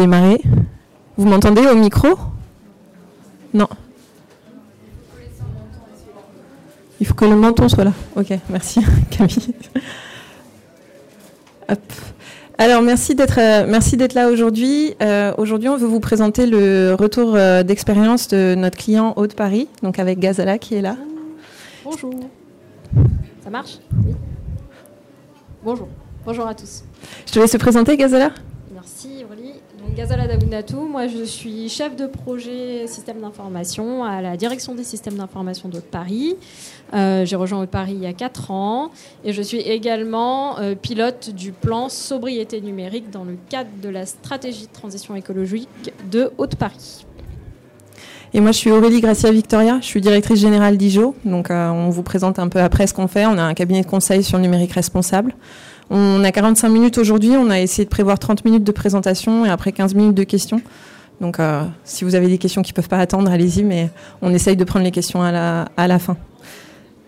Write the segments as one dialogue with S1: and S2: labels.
S1: démarrer. Vous m'entendez au micro? Non. Il faut que le menton soit là. Ok, merci Camille. Alors merci d'être euh, merci d'être là aujourd'hui. Euh, aujourd'hui, on veut vous présenter le retour euh, d'expérience de notre client Haute Paris, donc avec Gazala qui est là.
S2: Bonjour. Ça marche? Oui. Bonjour. Bonjour à tous.
S1: Je te laisse te présenter Gazala?
S2: Moi je suis chef de projet système d'information à la direction des systèmes d'information de Paris. Euh, j'ai rejoint Haute Paris il y a 4 ans et je suis également euh, pilote du plan sobriété numérique dans le cadre de la stratégie de transition écologique de Haute Paris.
S1: Et moi, je suis Aurélie Gracia Victoria, je suis directrice générale d'IJO. Donc, euh, on vous présente un peu après ce qu'on fait. On a un cabinet de conseil sur le numérique responsable. On a 45 minutes aujourd'hui. On a essayé de prévoir 30 minutes de présentation et après 15 minutes de questions. Donc, euh, si vous avez des questions qui ne peuvent pas attendre, allez-y, mais on essaye de prendre les questions à la, à la fin.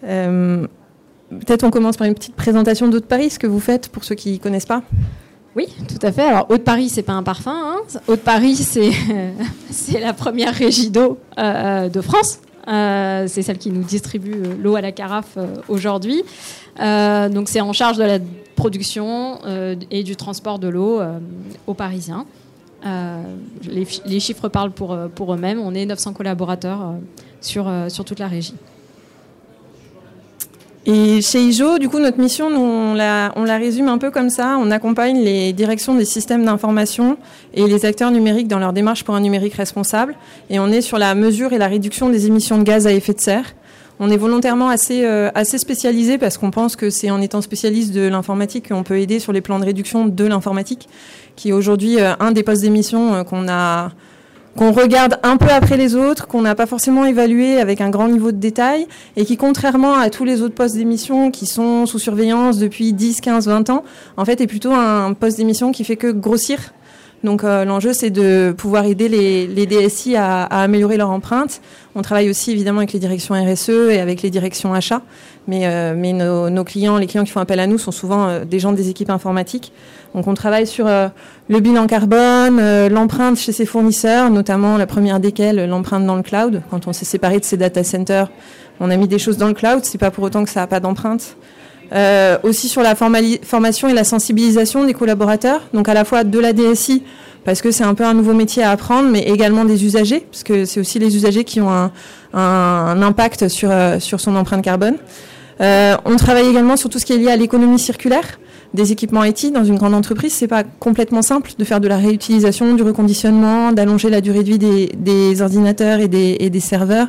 S1: Euh, Peut-être on commence par une petite présentation d'Haute Paris, ce que vous faites pour ceux qui ne connaissent pas.
S2: Oui, tout à fait. Alors, Haute-Paris, c'est pas un parfum. Hein. Haute-Paris, c'est c'est la première régie d'eau euh, de France. Euh, c'est celle qui nous distribue euh, l'eau à la carafe euh, aujourd'hui. Euh, donc, c'est en charge de la production euh, et du transport de l'eau euh, aux Parisiens. Euh, les, chiffres parlent pour, eux-mêmes. On est 900 collaborateurs sur, toute la régie.
S1: Et chez IJO, du coup, notre mission, on la résume un peu comme ça. On accompagne les directions des systèmes d'information et les acteurs numériques dans leur démarche pour un numérique responsable. Et on est sur la mesure et la réduction des émissions de gaz à effet de serre. On est volontairement assez, euh, assez spécialisé parce qu'on pense que c'est en étant spécialiste de l'informatique qu'on peut aider sur les plans de réduction de l'informatique, qui est aujourd'hui euh, un des postes d'émission euh, qu'on a qu'on regarde un peu après les autres, qu'on n'a pas forcément évalué avec un grand niveau de détail, et qui, contrairement à tous les autres postes d'émission qui sont sous surveillance depuis 10, 15, 20 ans, en fait, est plutôt un poste d'émission qui fait que grossir. Donc euh, l'enjeu, c'est de pouvoir aider les, DSI à, améliorer leur empreinte. On travaille aussi évidemment avec les directions RSE et avec les directions achats, mais, euh, nos, clients, les clients qui font appel à nous, sont souvent euh, des gens des équipes informatiques. Donc on travaille sur le bilan carbone, l'empreinte chez ses fournisseurs, notamment la première desquelles, l'empreinte dans le cloud. Quand on s'est séparé de ces data centers, on a mis des choses dans le cloud, c'est pas pour autant que ça n'a pas d'empreinte. Euh, aussi sur la formation et la sensibilisation des collaborateurs, donc à la fois de la DSI, parce que c'est un peu un nouveau métier à apprendre, mais également des usagers, parce que c'est aussi les usagers qui ont un, un- un impact sur, euh, sur son empreinte carbone. Euh, on travaille également sur tout ce qui est lié à l'économie circulaire des équipements IT dans une grande entreprise. C'est pas complètement simple de faire de la réutilisation, du reconditionnement, d'allonger la durée de vie des, des ordinateurs et des, et des serveurs.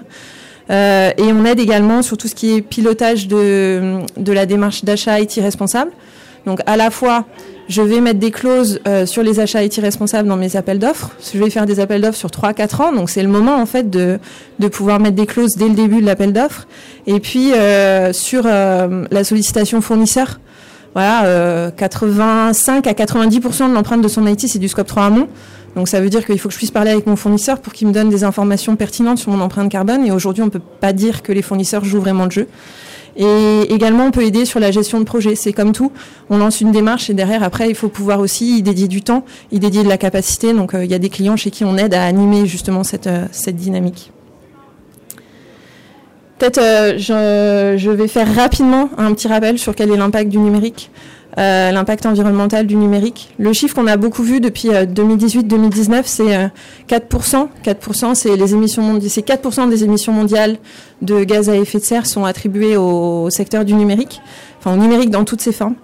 S1: Euh, et on aide également sur tout ce qui est pilotage de, de la démarche d'achat IT responsable. Donc à la fois, je vais mettre des clauses euh, sur les achats IT responsables dans mes appels d'offres. Je vais faire des appels d'offres sur 3-4 ans. Donc c'est le moment en fait de, de pouvoir mettre des clauses dès le début de l'appel d'offres. Et puis euh, sur euh, la sollicitation fournisseur, voilà, euh, 85 à 90% de l'empreinte de son IT, c'est du scope 3 amont. Donc ça veut dire qu'il faut que je puisse parler avec mon fournisseur pour qu'il me donne des informations pertinentes sur mon empreinte carbone. Et aujourd'hui, on ne peut pas dire que les fournisseurs jouent vraiment le jeu. Et également, on peut aider sur la gestion de projet. C'est comme tout. On lance une démarche et derrière, après, il faut pouvoir aussi y dédier du temps, y dédier de la capacité. Donc, euh, il y a des clients chez qui on aide à animer justement cette, euh, dynamique. Peut-être, euh, je vais faire rapidement un petit rappel sur quel est l'impact du numérique. Euh, l'impact environnemental du numérique. Le chiffre qu'on a beaucoup vu depuis euh, 2018-2019, c'est euh, 4%. 4%, c'est les émissions c'est 4% des émissions mondiales de gaz à effet de serre sont attribuées au, secteur du numérique, enfin au numérique dans toutes ses formes.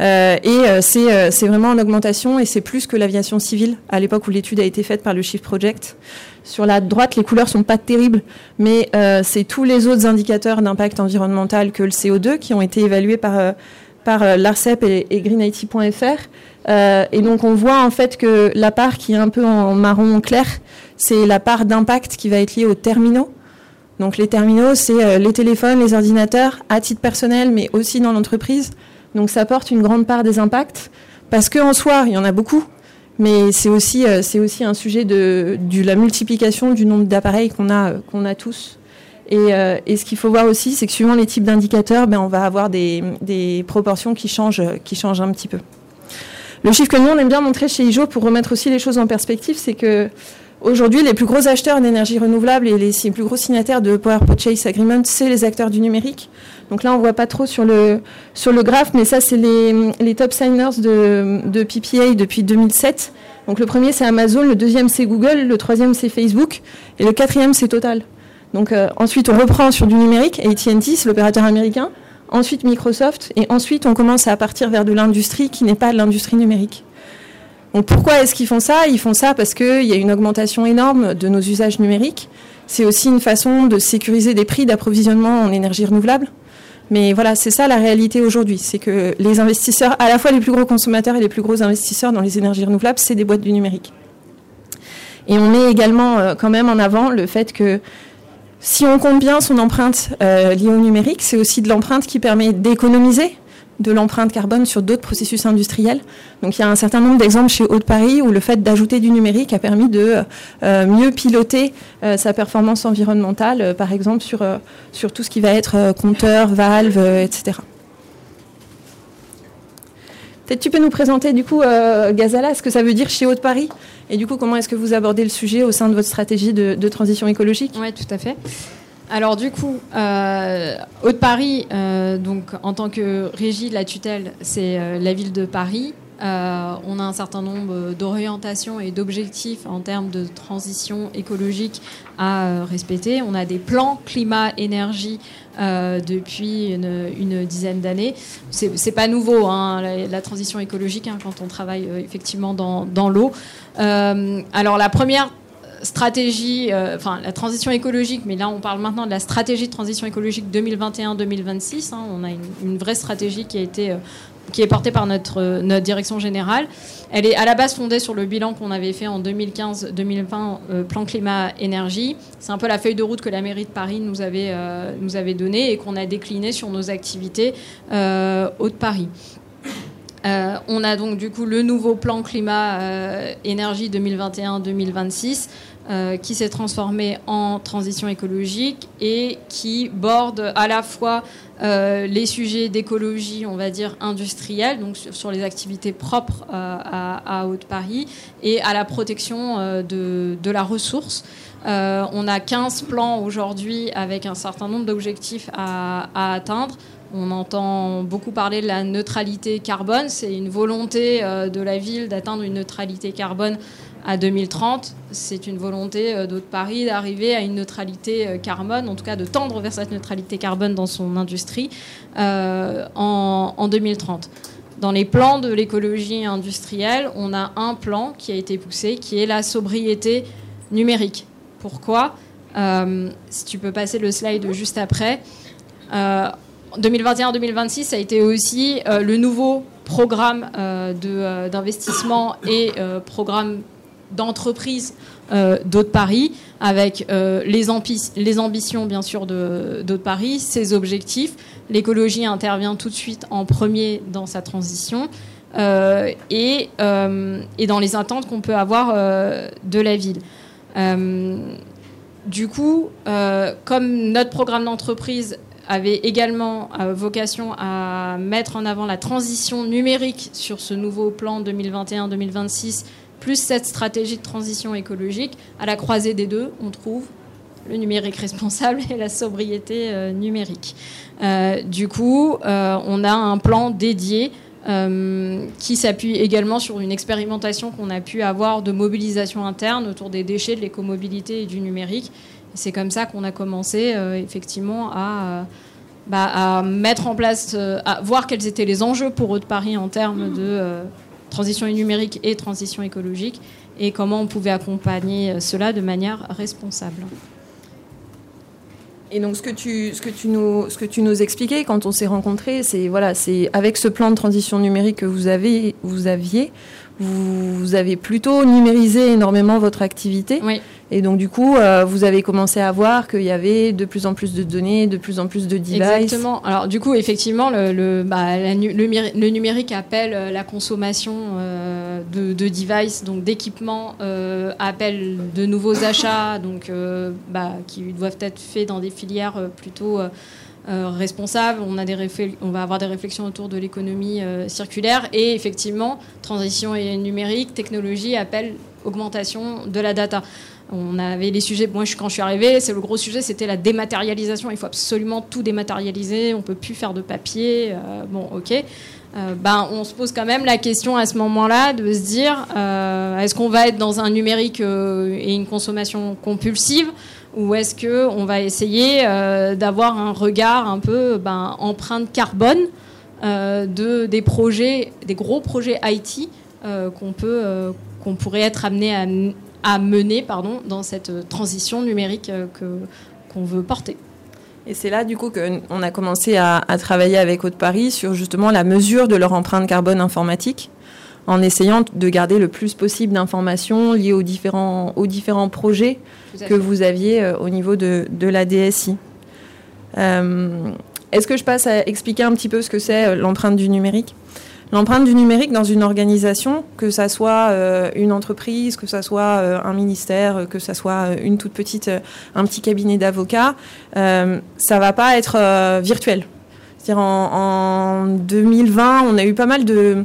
S1: Euh, et euh, c'est euh, vraiment en augmentation et c'est plus que l'aviation civile à l'époque où l'étude a été faite par le Shift Project. Sur la droite, les couleurs sont pas terribles, mais euh, c'est tous les autres indicateurs d'impact environnemental que le CO2 qui ont été évalués par euh, par euh, l'ARCEP et, greenIT.fr. Euh, et donc on voit en fait que la part qui est un peu en marron clair, c'est la part d'impact qui va être liée aux terminaux. Donc les terminaux, c'est euh, les téléphones, les ordinateurs, à titre personnel, mais aussi dans l'entreprise. Donc ça porte une grande part des impacts, parce qu'en soi, il y en a beaucoup, mais c'est aussi, aussi un sujet de, de la multiplication du nombre d'appareils qu'on a, qu'on a tous. Et, euh, et ce qu'il faut voir aussi, c'est que suivant les types d'indicateurs, ben, on va avoir des, proportions qui changent, qui changent un petit peu. Le chiffre que nous, on aime bien montrer chez IJO pour remettre aussi les choses en perspective, c'est que aujourd'hui, les plus gros acheteurs d'énergie renouvelable et les plus gros signataires de Power Purchase Agreement, c'est les acteurs du numérique. Donc là, on voit pas trop sur le, sur graphe, mais ça, c'est les, top signers de PPA depuis 2007. Donc le premier, c'est Amazon, le deuxième, c'est Google, le troisième, c'est Facebook, et le quatrième, c'est Total. Donc euh, ensuite, on reprend sur du numérique, AT&T, c'est l'opérateur américain, ensuite Microsoft, et ensuite, on commence à partir vers de l'industrie qui n'est pas l'industrie numérique. Donc pourquoi est-ce qu'ils font ça? Ils font ça parce qu'il y a une augmentation énorme de nos usages numériques. C'est aussi une façon de sécuriser des prix d'approvisionnement en énergie renouvelable. Mais voilà, c'est ça la réalité aujourd'hui. C'est que les investisseurs, à la fois les plus gros consommateurs et les plus gros investisseurs dans les énergies renouvelables, c'est des boîtes du numérique. Et on met également euh, quand même en avant le fait que si on compte bien son empreinte euh, liée au numérique, c'est aussi de l'empreinte qui permet d'économiser de l'empreinte carbone sur d'autres processus industriels. Donc il y a un certain nombre d'exemples chez Haute-Paris où le fait d'ajouter du numérique a permis de euh, mieux piloter euh, sa performance environnementale, par exemple sur, sur tout ce qui va être compteur, valve, etc. Peut-être tu peux nous présenter du coup Gazala, ce que ça veut dire chez Haute-Paris et du coup comment est-ce que vous abordez le sujet au sein de votre stratégie de, de transition écologique
S2: Oui, tout à fait. Alors du coup, euh, Haute-Paris, euh, donc en tant que régie de la tutelle, c'est euh, la ville de Paris. Euh, on a un certain nombre d'orientations et d'objectifs en termes de transition écologique à respecter. On a des plans climat-énergie depuis une, dizaine d'années. C'est pas nouveau, hein, la, transition écologique, hein, quand on travaille effectivement dans, l'eau. alors la première stratégie, euh, enfin la transition écologique, mais là on parle maintenant de la stratégie de transition écologique 2021-2026. Hein. on a une, vraie stratégie qui a été euh, qui est portée par notre, euh, notre direction générale. Elle est à la base fondée sur le bilan qu'on avait fait en 2015-2020, plan climat-énergie. C'est un peu la feuille de route que la mairie de Paris nous avait, nous avait donnée et qu'on a déclinée sur nos activités haut de Paris. On a donc du coup le nouveau plan climat-énergie 2021-2026 euh, qui s'est transformé en transition écologique et qui borde à la fois euh, les sujets d'écologie, on va dire, industrielle, donc sur, les activités propres euh, à, Haute-Paris, et à la protection de, la ressource. on a 15 plans aujourd'hui avec un certain nombre d'objectifs à, atteindre. On entend beaucoup parler de la neutralité carbone. C'est une volonté de la ville d'atteindre une neutralité carbone à 2030. C'est une volonté euh, d'Haute Paris d'arriver à une neutralité euh, carbone, en tout cas de tendre vers cette neutralité carbone dans son industrie euh, en, 2030. Dans les plans de l'écologie industrielle, on a un plan qui a été poussé, qui est la sobriété numérique. Pourquoi? Si tu peux passer le slide juste après. 2021-2026, ça a été aussi le nouveau programme d'investissement et programme d'entreprises euh, d'Haute Paris, avec euh, les, ambitions bien sûr d'Haute Paris, ses objectifs. L'écologie intervient tout de suite en premier dans sa transition euh, et, et, dans les attentes qu'on peut avoir de la ville. du coup, comme notre programme d'entreprise avait également vocation à mettre en avant la transition numérique sur ce nouveau plan 2021-2026 plus cette stratégie de transition écologique. À la croisée des deux, on trouve le numérique responsable et la sobriété euh, numérique. Euh, du coup, euh, on a un plan dédié qui s'appuie également sur une expérimentation qu'on a pu avoir de mobilisation interne autour des déchets, de l'écomobilité et du numérique. C'est comme ça qu'on a commencé effectivement à, bah, à, mettre en place, à voir quels étaient les enjeux pour eux de Paris en termes de transition numérique et transition écologique, et comment on pouvait accompagner euh, cela de manière responsable.
S1: Et donc ce que tu, ce que tu, nous, ce que tu nous expliquais quand on s'est rencontrés, c'est voilà, c'est avec ce plan de transition numérique que vous, avez, vous aviez, vous avez plutôt numérisé énormément votre activité.
S2: Oui.
S1: Et donc, du coup, euh, vous avez commencé à voir qu'il y avait de plus en plus de données, de plus en plus de devices.
S2: Exactement. Alors, du coup, effectivement, le, le, bah, le, numérique appelle euh, la consommation euh, de, de, devices, donc d'équipements, appelle de nouveaux achats, donc, bah, qui doivent être faits dans des filières plutôt responsable, on, va avoir des réflexions autour de l'économie circulaire et effectivement, transition numérique, technologie appelle augmentation de la data. On avait les sujets, moi quand je suis arrivée, c'est le gros sujet, c'était la dématérialisation. Il faut absolument tout dématérialiser, on peut plus faire de papier. bon, ok. Euh, ben, on se pose quand même la question à ce moment-là de se dire euh, est-ce qu'on va être dans un numérique euh, et une consommation compulsive ou est-ce qu'on va essayer d'avoir un regard un peu ben, empreinte carbone de, des projets, des gros projets IT qu'on peut qu'on pourrait être amené à, à, mener pardon, dans cette transition numérique que, qu'on veut porter.
S1: Et c'est là, du coup, qu'on a commencé à, travailler avec Haute-Paris sur justement la mesure de leur empreinte carbone informatique, en essayant de garder le plus possible d'informations liées aux différents, aux différents projets que vous aviez euh, au niveau de, de la DSI. Euh, est-ce que je passe à expliquer un petit peu ce que c'est euh, l'empreinte du numérique? L'empreinte du numérique dans une organisation, que ça soit euh, une entreprise, que ça soit euh, un ministère, que ça soit une toute petite, un petit cabinet d'avocats, ça va pas être virtuel. C'est-à-dire en, 2020, on a eu pas mal de,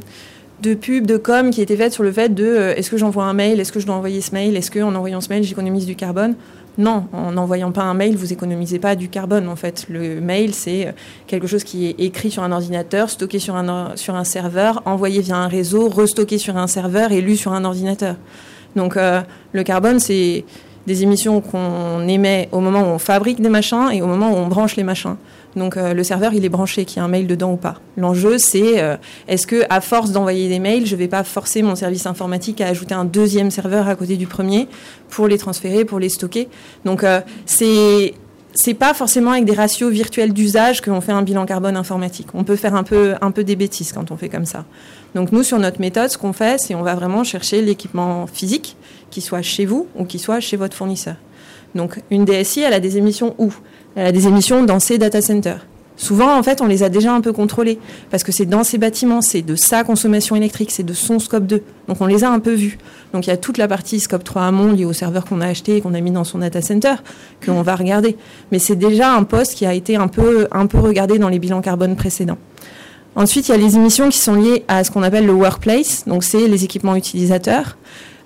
S1: de pubs, de com qui étaient faites sur le fait de est-ce que j'envoie un mail, est-ce que je dois envoyer ce mail, est-ce qu'en envoyant ce mail, j'économise du carbone? Non, en n'envoyant pas un mail, vous économisez pas du carbone. En fait, le mail, c'est euh, quelque chose qui est écrit sur un ordinateur, stocké sur un, sur un serveur, envoyé via un réseau, restocké sur un serveur et lu sur un ordinateur. Donc, euh, le carbone, c'est des émissions qu'on émet au moment où on fabrique des machins et au moment où on branche les machins. Donc euh, le serveur, il est branché, qu'il y a un mail dedans ou pas. L'enjeu, c'est euh, est-ce que à force d'envoyer des mails, je ne vais pas forcer mon service informatique à ajouter un deuxième serveur à côté du premier pour les transférer, pour les stocker? Donc euh, c'est c'est pas forcément avec des ratios virtuels d'usage qu'on fait un bilan carbone informatique. On peut faire un peu, un peu des bêtises quand on fait comme ça. Donc nous, sur notre méthode, ce qu'on fait, c'est on va vraiment chercher l'équipement physique, qui soit chez vous ou qui soit chez votre fournisseur. Donc une DSI, elle a des émissions où? Elle a des émissions dans ses data centers. Souvent, en fait, on les a déjà un peu contrôlées parce que c'est dans ces bâtiments, c'est de sa consommation électrique, c'est de son scope 2. Donc, on les a un peu vus. Donc, il y a toute la partie scope 3 amont liée au serveur qu'on a acheté et qu'on a mis dans son data center qu'on va regarder. Mais c'est déjà un poste qui a été un peu, un peu regardé dans les bilans carbone précédents. Ensuite, il y a les émissions qui sont liées à ce qu'on appelle le workplace. Donc, c'est les équipements utilisateurs.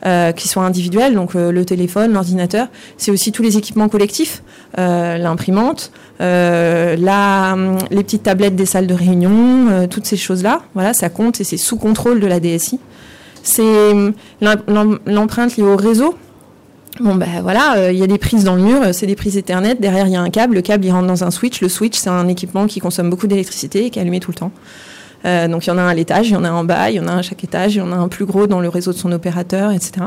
S1: Euh, qui sont individuels, donc euh, le téléphone, l'ordinateur. C'est aussi tous les équipements collectifs, euh, l'imprimante, la, les petites tablettes des salles de réunion, toutes ces choses-là. Voilà, ça compte et c'est sous contrôle de la DSI. C'est l'empreinte liée au réseau. Bon ben voilà, il y a des prises dans le mur, c'est des prises Ethernet. Derrière il y a un câble, le câble il rentre dans un switch. Le switch c'est un équipement qui consomme beaucoup d'électricité et qui est allumé tout le temps. Euh, donc il y en a un à l'étage, il y en a un en bas, il y en a un à chaque étage, il y en a un plus gros dans le réseau de son opérateur, etc.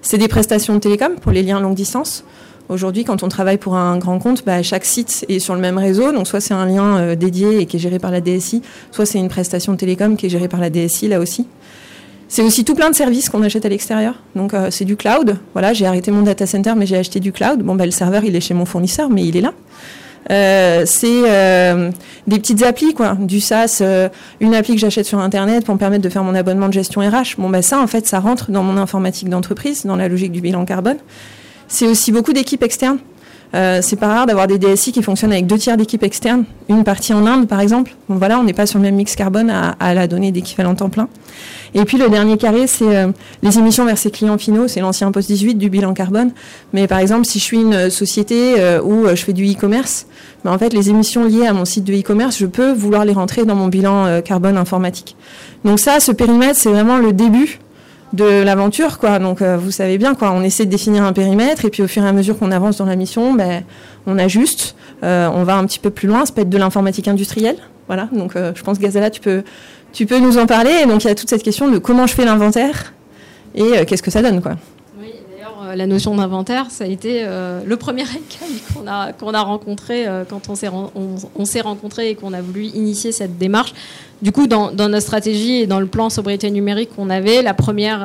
S1: C'est des prestations de télécom pour les liens longue distance. Aujourd'hui, quand on travaille pour un grand compte, bah, chaque site est sur le même réseau. Donc, soit c'est un lien euh, dédié et qui est géré par la DSI, soit c'est une prestation de télécom qui est gérée par la DSI, là aussi. C'est aussi tout plein de services qu'on achète à l'extérieur. Donc, euh, c'est du cloud. Voilà, j'ai arrêté mon data center, mais j'ai acheté du cloud. Bon, bah, le serveur, il est chez mon fournisseur, mais il est là. Euh, c'est euh, des petites applis, quoi, du SaaS, une appli que j'achète sur Internet pour me permettre de faire mon abonnement de gestion RH. Bon, bah ça, en fait, ça rentre dans mon informatique d'entreprise, dans la logique du bilan carbone. C'est aussi beaucoup d'équipes externes. Euh, c'est pas rare d'avoir des DSI qui fonctionnent avec deux tiers d'équipes externes, une partie en Inde par exemple. Bon voilà, on n'est pas sur le même mix carbone à, à la donnée d'équivalent temps plein. Et puis le dernier carré, c'est euh, les émissions vers ses clients finaux, c'est l'ancien poste 18 du bilan carbone. Mais par exemple, si je suis une société euh, où je fais du e-commerce, ben, en fait les émissions liées à mon site de e-commerce, je peux vouloir les rentrer dans mon bilan carbone informatique. Donc ça, ce périmètre, c'est vraiment le début de l'aventure, quoi. Donc, euh, vous savez bien, quoi. On essaie de définir un périmètre et puis au fur et à mesure qu'on avance dans la mission, ben, on ajuste, euh, on va un petit peu plus loin. Ça peut être de l'informatique industrielle, voilà. Donc, euh, je pense Gazala, tu peux, tu peux nous en parler. Donc, il y a toute cette question de comment je fais l'inventaire et qu'est-ce que ça donne, quoi.
S2: Euh, la notion d'inventaire, ça a été euh, le premier écueil qu'on a, rencontré euh, quand on s'est, on, rencontré et qu'on a voulu initier cette démarche. Du coup, dans, notre stratégie et dans le plan sobriété numérique qu'on avait, la première,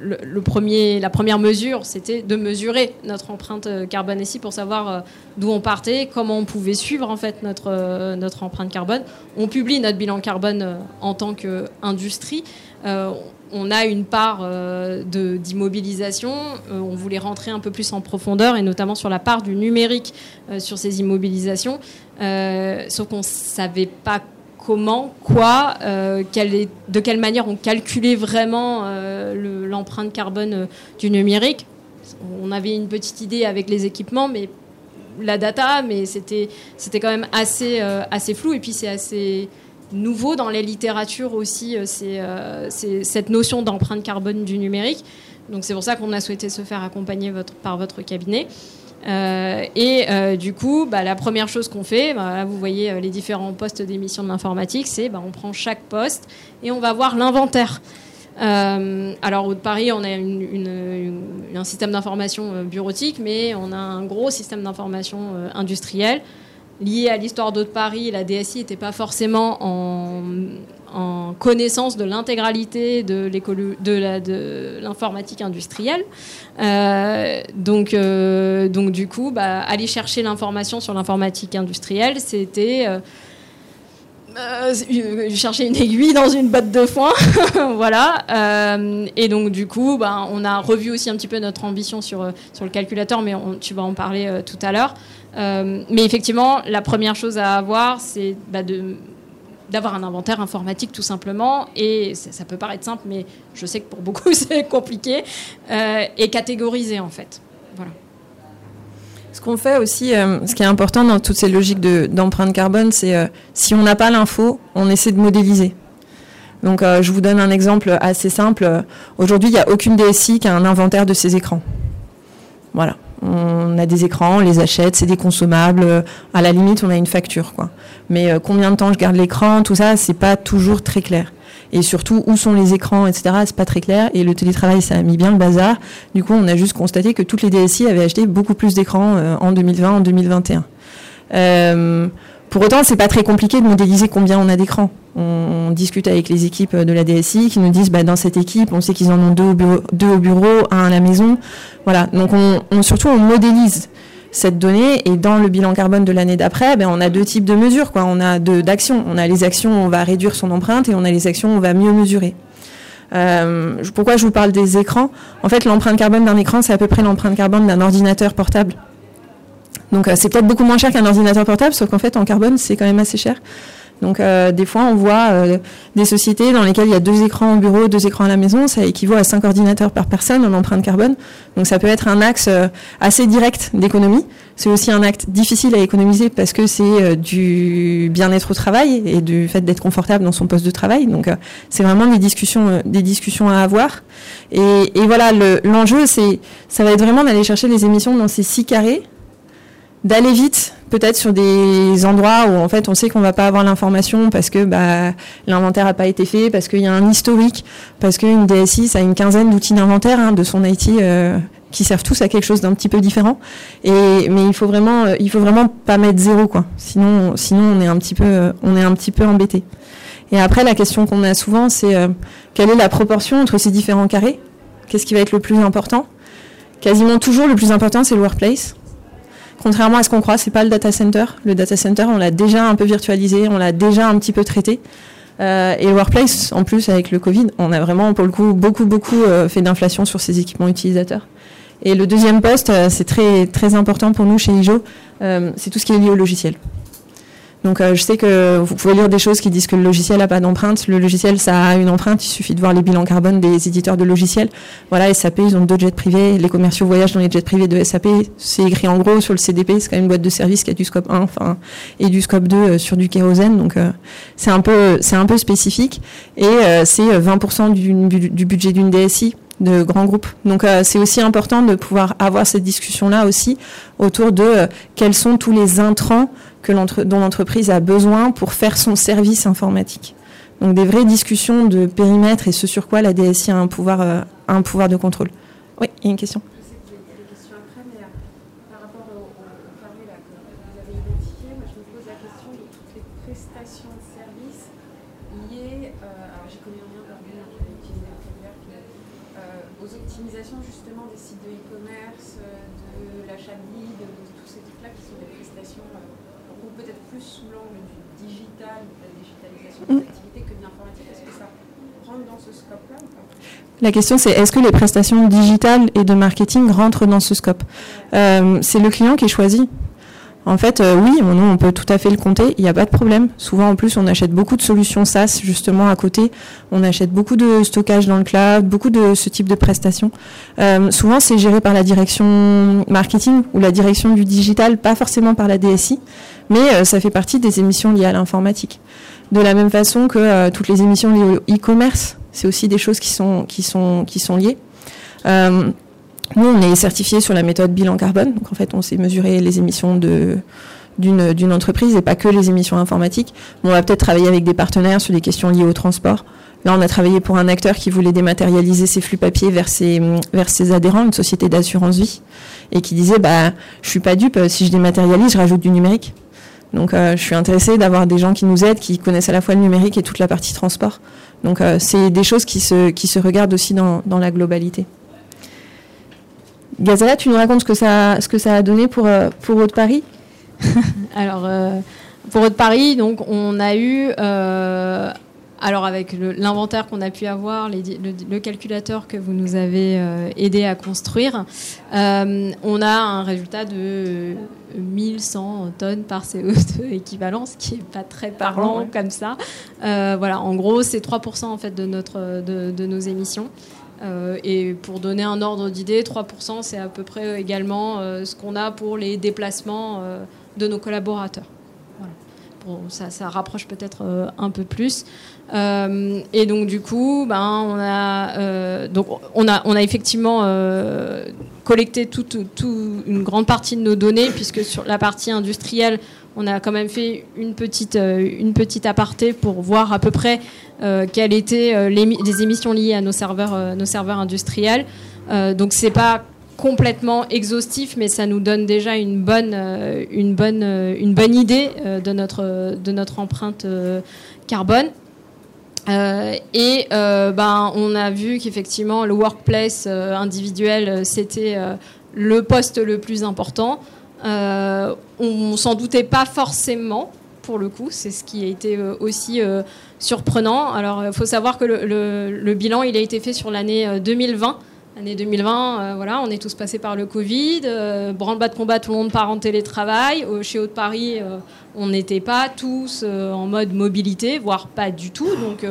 S2: le, premier, la première mesure, c'était de mesurer notre empreinte carbone ici pour savoir d'où on partait, comment on pouvait suivre en fait notre, notre empreinte carbone. On publie notre bilan carbone en tant qu'industrie on a une part d'immobilisation. on voulait rentrer un peu plus en profondeur et notamment sur la part du numérique sur ces immobilisations. sauf qu'on ne savait pas comment, quoi, de quelle manière on calculait vraiment l'empreinte carbone du numérique. On avait une petite idée avec les équipements, mais la data, mais c'était quand même assez euh, assez flou et puis c'est assez nouveau dans les littératures aussi. Euh, euh, c'est cette notion d'empreinte carbone du numérique. Donc c'est pour ça qu'on a souhaité se faire accompagner par votre cabinet. et du coup, bah, la première chose qu'on fait, bah, là, vous voyez les différents postes d'émission de l'informatique, c'est bah, on prend chaque poste et on va voir l'inventaire. Euh, alors, au Paris, on a un système d'information euh, bureautique, mais on a un gros système d'information euh, industriel. Lié à l'histoire de Paris, la DSI n'était pas forcément en, connaissance de l'intégralité de l'informatique industrielle. donc, donc, du coup, bah, aller chercher l'information sur l'informatique industrielle, c'était euh, chercher une aiguille dans une botte de foin, voilà. Euh, et donc du coup, bah, on a revu aussi un petit peu notre ambition sur euh, sur le calculateur, mais tu vas en parler euh, tout à l'heure. Mais effectivement, la première chose à avoir, c'est bah, de d'avoir un inventaire informatique tout simplement et ça, ça, peut paraître simple mais je sais que pour beaucoup c'est compliqué et catégoriser en fait voilà
S1: ce qu'on fait aussi, euh, ce qui est important dans toutes ces logiques d'empreinte carbone, c'est euh, si on n'a pas l'info, on essaie de modéliser. Donc euh, je vous donne un exemple assez simple. Aujourd'hui, il n'y a aucune DSI qui a un inventaire de ses écrans. Voilà. On a des écrans, on les achète, c'est des consommables. À la limite, on a une facture, quoi. Mais combien de temps je garde l'écran, tout ça, c'est pas toujours très clair et surtout où sont les écrans, etc. C'est pas très clair. Et le télétravail, ça a mis bien le bazar. Du coup, on a juste constaté que toutes les DSI avaient acheté beaucoup plus d'écrans euh, en 2020, en 2021. Euh, pour autant, c'est pas très compliqué de modéliser combien on a d'écrans. On, discute avec les équipes de la DSI qui nous disent, bah, dans cette équipe, on sait qu'ils en ont deux au bureau, un à la maison. Voilà. Donc, on, surtout, on modélise cette donnée. Et dans le bilan carbone de l'année d'après, ben, on a deux types de mesures. On a deux d'actions. On a les actions où on va réduire son empreinte et on a les actions où on va mieux mesurer. Euh, pourquoi je vous parle des écrans? En fait, l'empreinte carbone d'un écran, c'est à peu près l'empreinte carbone d'un ordinateur portable. Donc euh, c'est peut-être beaucoup moins cher qu'un ordinateur portable, sauf qu'en fait en carbone c'est quand même assez cher. Donc euh, des fois, on voit euh, des sociétés dans lesquelles il y a deux écrans au bureau, deux écrans à la maison. Ça équivaut à cinq ordinateurs par personne en empreinte carbone. Donc ça peut être un axe euh, assez direct d'économie. C'est aussi un acte difficile à économiser parce que c'est du bien-être au travail et du fait d'être confortable dans son poste de travail. Donc c'est vraiment des discussions, des discussions à avoir. Et, et voilà, l'enjeu, c'est ça va être vraiment d'aller chercher les émissions dans ces six carrés, d'aller vite peut-être sur des endroits où en fait on sait qu'on va pas avoir l'information parce que bah, l'inventaire a pas été fait, parce qu'il y a un historique, parce qu'une DSI ça a une quinzaine d'outils d'inventaire hein, de son IT euh, qui servent tous à quelque chose d'un petit peu différent. Et mais il faut vraiment, euh, il faut vraiment pas mettre zéro quoi. Sinon, sinon on est un petit peu, on est un petit peu embêté. Et après la question qu'on a souvent c'est euh, quelle est la proportion entre ces différents carrés? Qu'est-ce qui va être le plus important? Quasiment toujours le plus important c'est le workplace Contrairement à ce qu'on croit, c'est pas le data center. Le data center, on l'a déjà un peu virtualisé, on l'a déjà un petit peu traité. Euh, et le workplace, en plus, avec le Covid, on a vraiment, pour le coup, beaucoup, beaucoup euh, fait d'inflation sur ces équipements utilisateurs. Et le deuxième poste, euh, c'est très, très important pour nous chez IJO, c'est tout ce qui est lié au logiciel. Donc euh, je sais que vous pouvez lire des choses qui disent que le logiciel n'a pas d'empreinte. Le logiciel, ça a une empreinte. Il suffit de voir les bilans carbone des éditeurs de logiciels. Voilà, SAP, ils ont deux jets privés. Les commerciaux voyagent dans les jets privés de SAP. C'est écrit en gros sur le CDP. C'est quand même une boîte de service qui a du scope 1 enfin, et du scope 2 euh, sur du kérosène. Donc euh, c'est un peu, spécifique. Et c'est 20% du, du budget d'une DSI de grands groupes. Donc c'est aussi important de pouvoir avoir cette discussion-là aussi autour de quels sont tous les intrants dont l'entreprise a besoin pour faire son service informatique. Donc des vraies discussions de périmètre et ce sur quoi la DSI a un pouvoir, euh, un pouvoir de contrôle. Oui, il y a une question. La question c'est est-ce que les prestations digitales et de marketing rentrent dans ce scope? C'est le client qui choisit. En fait, euh, oui, on, peut tout à fait le compter, il n'y a pas de problème. Souvent, en plus, on achète beaucoup de solutions SaaS justement à côté. On achète beaucoup de stockage dans le cloud, beaucoup de ce type de prestations. Euh, souvent, c'est géré par la direction marketing ou la direction du digital, pas forcément par la DSI, mais euh, ça fait partie des émissions liées à l'informatique. De la même façon que toutes les émissions liées au e-commerce, c'est aussi des choses qui sont liées. Nous, on est certifié sur la méthode bilan carbone. Donc, en fait, on sait mesurer les émissions d'une, entreprise et pas que les émissions informatiques. on va peut-être travailler avec des partenaires sur des questions liées au transport. Là, on a travaillé pour un acteur qui voulait dématérialiser ses flux papier vers ses, vers ses adhérents, une société d'assurance vie, et qui disait, bah, je suis pas dupe, si je dématérialise, je rajoute du numérique. Donc, euh, je suis intéressée d'avoir des gens qui nous aident, qui connaissent à la fois le numérique et toute la partie transport. Donc, euh, c'est des choses qui se, qui se regardent aussi dans, dans la globalité. Gazala, tu nous racontes ce que ça, ce que ça a donné pour, Haute-Paris
S2: Alors, euh, pour Haute-Paris, donc, on a eu, alors avec l'inventaire qu'on a pu avoir, le, calculateur que vous nous avez aidé à construire, on a un résultat de 1100 tonnes par CO2 équivalent, ce qui n'est pas très parlant comme ça. voilà, en gros, c'est 3% en fait de, notre, de, de nos émissions. Euh, et pour donner un ordre d'idée, 3%, c'est à peu près également euh, ce qu'on a pour les déplacements euh, de nos collaborateurs. Ça, rapproche peut-être un peu plus. et donc du coup, ben, on, a, donc, on, a, on a effectivement collecté toute, une grande partie de nos données, puisque sur la partie industrielle, on a quand même fait une petite, une petite aparté pour voir à peu près euh, quelles étaient euh, les, émissions liées à nos serveurs, euh, nos serveurs industriels. donc c'est pas complètement exhaustif, mais ça nous donne déjà une bonne, une bonne, une bonne idée de, notre, de notre empreinte carbone. et ben, on a vu qu'effectivement le workplace individuel, c'était le poste le plus important. on s'en doutait pas forcément, pour le coup, c'est ce qui a été aussi surprenant. Alors, il faut savoir que le, bilan, il a été fait sur l'année 2020. Euh, L'année 2020, euh, on est tous passés par le Covid, euh, branle-bas de combat, tout le monde part en télétravail. chez Haute-Paris, on n'était pas tous en mode mobilité, voire pas du tout. Donc,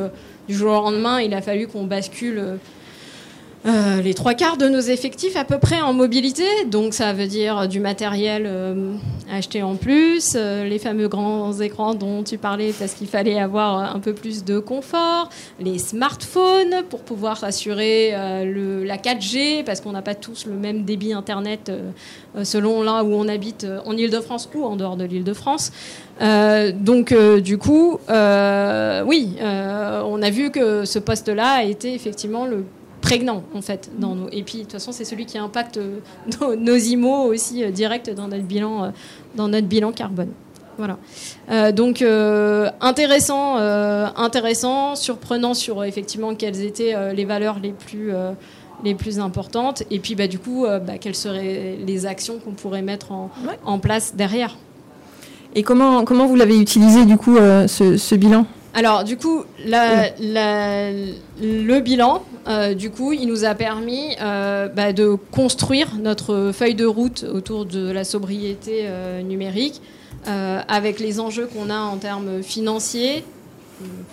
S2: du jour au lendemain, il a fallu qu'on bascule euh, les trois quarts de nos effectifs à peu près en mobilité, donc ça veut dire du matériel euh, acheté en plus, euh, les fameux grands écrans dont tu parlais parce qu'il fallait avoir un peu plus de confort, les smartphones pour pouvoir assurer la 4G parce qu'on n'a pas tous le même débit internet selon là où on habite en Ile-de-France ou en dehors de l'Île-de-France. donc du coup, oui, on a vu que ce poste-là a été effectivement le prégnant en fait dans nos et puis de toute façon c'est celui qui impacte euh, nos, nos IMO aussi euh, direct dans notre bilan euh, dans notre bilan carbone. Voilà. Donc intéressant intéressant surprenant sur effectivement quelles étaient les valeurs les plus les plus importantes. Et puis bah, du coup bah, quelles seraient les actions qu'on pourrait mettre en, en, place derrière.
S1: Et comment comment vous l'avez utilisé du coup ce, ce bilan?
S2: Alors, du coup, le bilan, euh, du coup, il nous a permis euh, bah, de construire notre feuille de route autour de la sobriété euh, numérique, avec les enjeux qu'on a en termes financiers.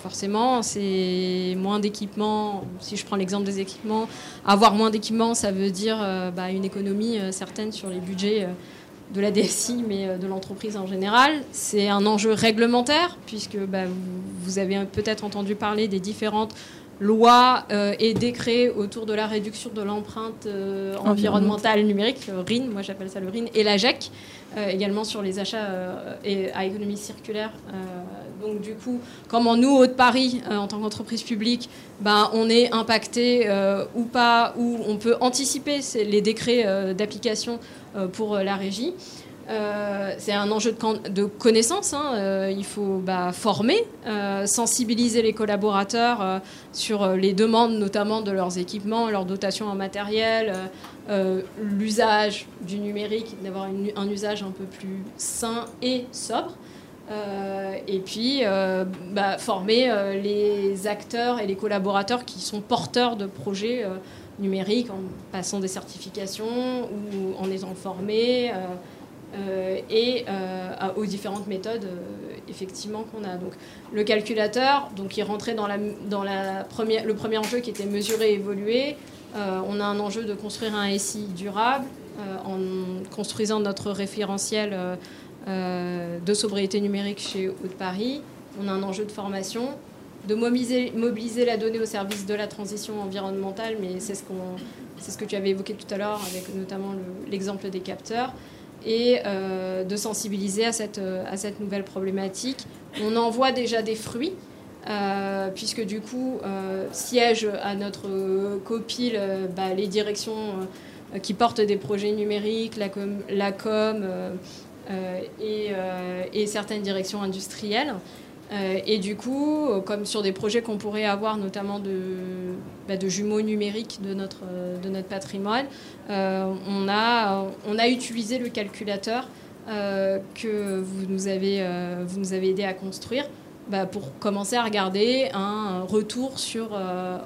S2: Forcément, c'est moins d'équipements. Si je prends l'exemple des équipements, avoir moins d'équipements, ça veut dire bah, une économie certaine sur les budgets de la DSI, mais euh, de l'entreprise en général. C'est un enjeu réglementaire, puisque bah, vous, avez peut-être entendu parler des différentes lois euh, et décrets autour de la réduction de l'empreinte euh, environnementale numérique, RIN, moi j'appelle ça le RIN, et la GEC, également sur les achats et à économie circulaire. donc du coup, comment nous, Haute-Paris, en tant qu'entreprise publique, ben, on est impacté ou pas, ou on peut anticiper les décrets d'application euh, pour euh, la régie. Euh, c'est un enjeu de, connaissance. Hein. il faut bah, former, sensibiliser les collaborateurs sur les demandes, notamment de leurs équipements, leur dotation en matériel, l'usage du numérique, d'avoir un usage un peu plus sain et sobre. et puis bah, former les acteurs et les collaborateurs qui sont porteurs de projets numériques en passant des certifications ou en étant formés. Euh, et euh, aux différentes méthodes euh, effectivement qu'on a. Donc le calculateur, donc il rentrait dans, la, dans la première, le premier enjeu qui était mesurer et évoluer. on a un enjeu de construire un SI durable en construisant notre référentiel de sobriété numérique chez Haute-Paris. On a un enjeu de formation, de mobiliser, mobiliser la donnée au service de la transition environnementale, mais c'est ce, qu'on, c'est ce que tu avais évoqué tout à l'heure avec notamment l'exemple des capteurs et euh, de sensibiliser à cette, euh, à cette nouvelle problématique. On en voit déjà des fruits. Euh, puisque du coup siègent à notre copile bah, les directions qui portent des projets numériques, la com, et, certaines directions industrielles. Et du coup, comme sur des projets qu'on pourrait avoir, notamment de, de jumeaux numériques de notre, de notre patrimoine, euh, on, a, on a utilisé le calculateur que vous nous, avez, vous nous avez aidé à construire. Bah, pour commencer à regarder un retour sur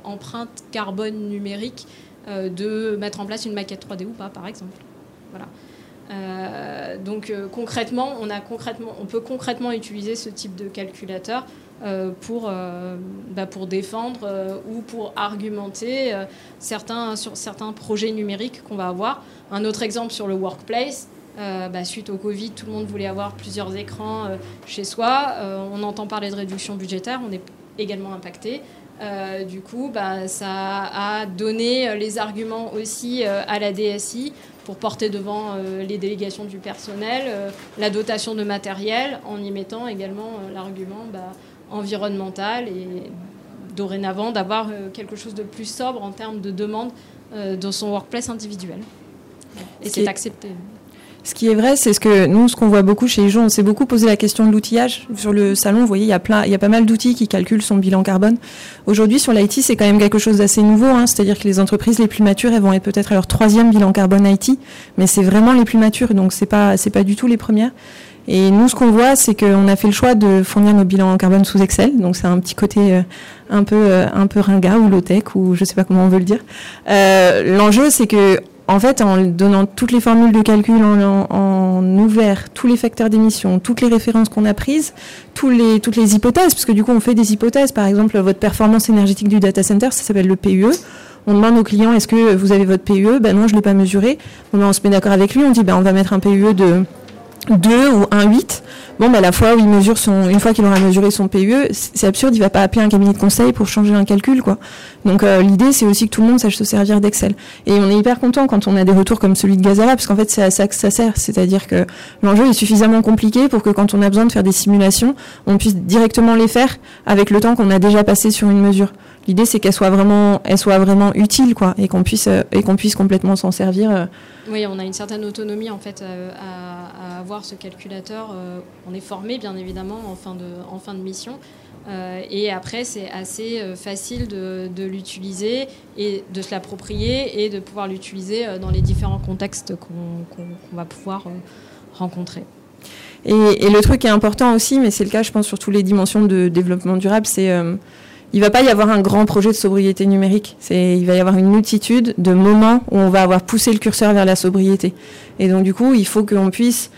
S2: empreinte carbone numérique de mettre en place une maquette 3D ou pas, par exemple. Voilà. Euh, donc euh, concrètement, on, a concrètement, on peut concrètement utiliser ce type de calculateur euh, pour, bah, pour défendre ou pour argumenter certains, sur certains projets numériques qu'on va avoir. Un autre exemple sur le workplace. Bah, suite au Covid, tout le monde voulait avoir plusieurs écrans chez soi. on entend parler de réduction budgétaire, on est également impacté. du coup, bah, ça a donné les arguments aussi à la DSI pour porter devant euh, les délégations du personnel, euh, la dotation de matériel, en y mettant également euh, l'argument environnemental et dorénavant d'avoir quelque chose de plus sobre en termes de demande dans son workplace individuel. Et c'est accepté.
S1: Ce qui est vrai, c'est ce que nous, ce qu'on voit beaucoup chez les gens, on s'est beaucoup posé la question de l'outillage. Sur le salon, vous voyez, il y a plein, il y a pas mal d'outils qui calculent son bilan carbone. Aujourd'hui, sur l'IT, c'est quand même quelque chose d'assez nouveau. Hein, C'est-à-dire que les entreprises les plus matures, elles vont être peut-être à leur troisième bilan carbone IT, mais c'est vraiment les plus matures, donc c'est pas, c'est pas du tout les premières. Et nous, ce qu'on voit, c'est qu'on a fait le choix de fournir nos bilans carbone sous Excel. Donc c'est un petit côté euh, un peu euh, un peu ringard ou low tech ou je sais pas comment on veut le dire. Euh, L'enjeu, c'est que en fait, en donnant toutes les formules de calcul, en, en ouvert tous les facteurs d'émission, toutes les références qu'on a prises, toutes les hypothèses, parce que du coup, on fait des hypothèses. Par exemple, votre performance énergétique du data center, ça s'appelle le PUE. On demande aux clients, est-ce que vous avez votre PUE Ben non, je l'ai pas mesuré. on se met d'accord avec lui, on dit, ben on va mettre un PUE de 2 ou 1,8. Bon, bah, la fois où il mesure son, une fois qu'il aura mesuré son PUE, c'est absurde, il va pas appeler un cabinet de conseil pour changer un calcul, quoi. Donc, euh, l'idée, c'est aussi que tout le monde sache se servir d'Excel. Et on est hyper content quand on a des retours comme celui de Gazala, parce qu'en fait, c'est à ça que ça sert. C'est-à-dire que l'enjeu est suffisamment compliqué pour que quand on a besoin de faire des simulations, on puisse directement les faire avec le temps qu'on a déjà passé sur une mesure. L'idée, c'est qu'elle soit vraiment, elle soit vraiment utile, quoi, et qu'on puisse, euh, et qu'on puisse complètement s'en servir. Euh.
S2: Oui, on a une certaine autonomie, en fait, à avoir ce calculateur. Euh, on est formé, bien évidemment, en fin de, en fin de mission. Euh, et après, c'est assez euh, facile de, l'utiliser et de se l'approprier et de pouvoir l'utiliser dans les différents contextes qu'on va pouvoir rencontrer.
S1: Et, et, le truc qui est important aussi, mais c'est le cas, je pense, sur toutes les dimensions de développement durable, c'est il va pas y avoir un grand projet de sobriété numérique. Il va y avoir une multitude de moments où on va avoir poussé le curseur vers la sobriété. Et donc, du coup, il faut qu'on puisse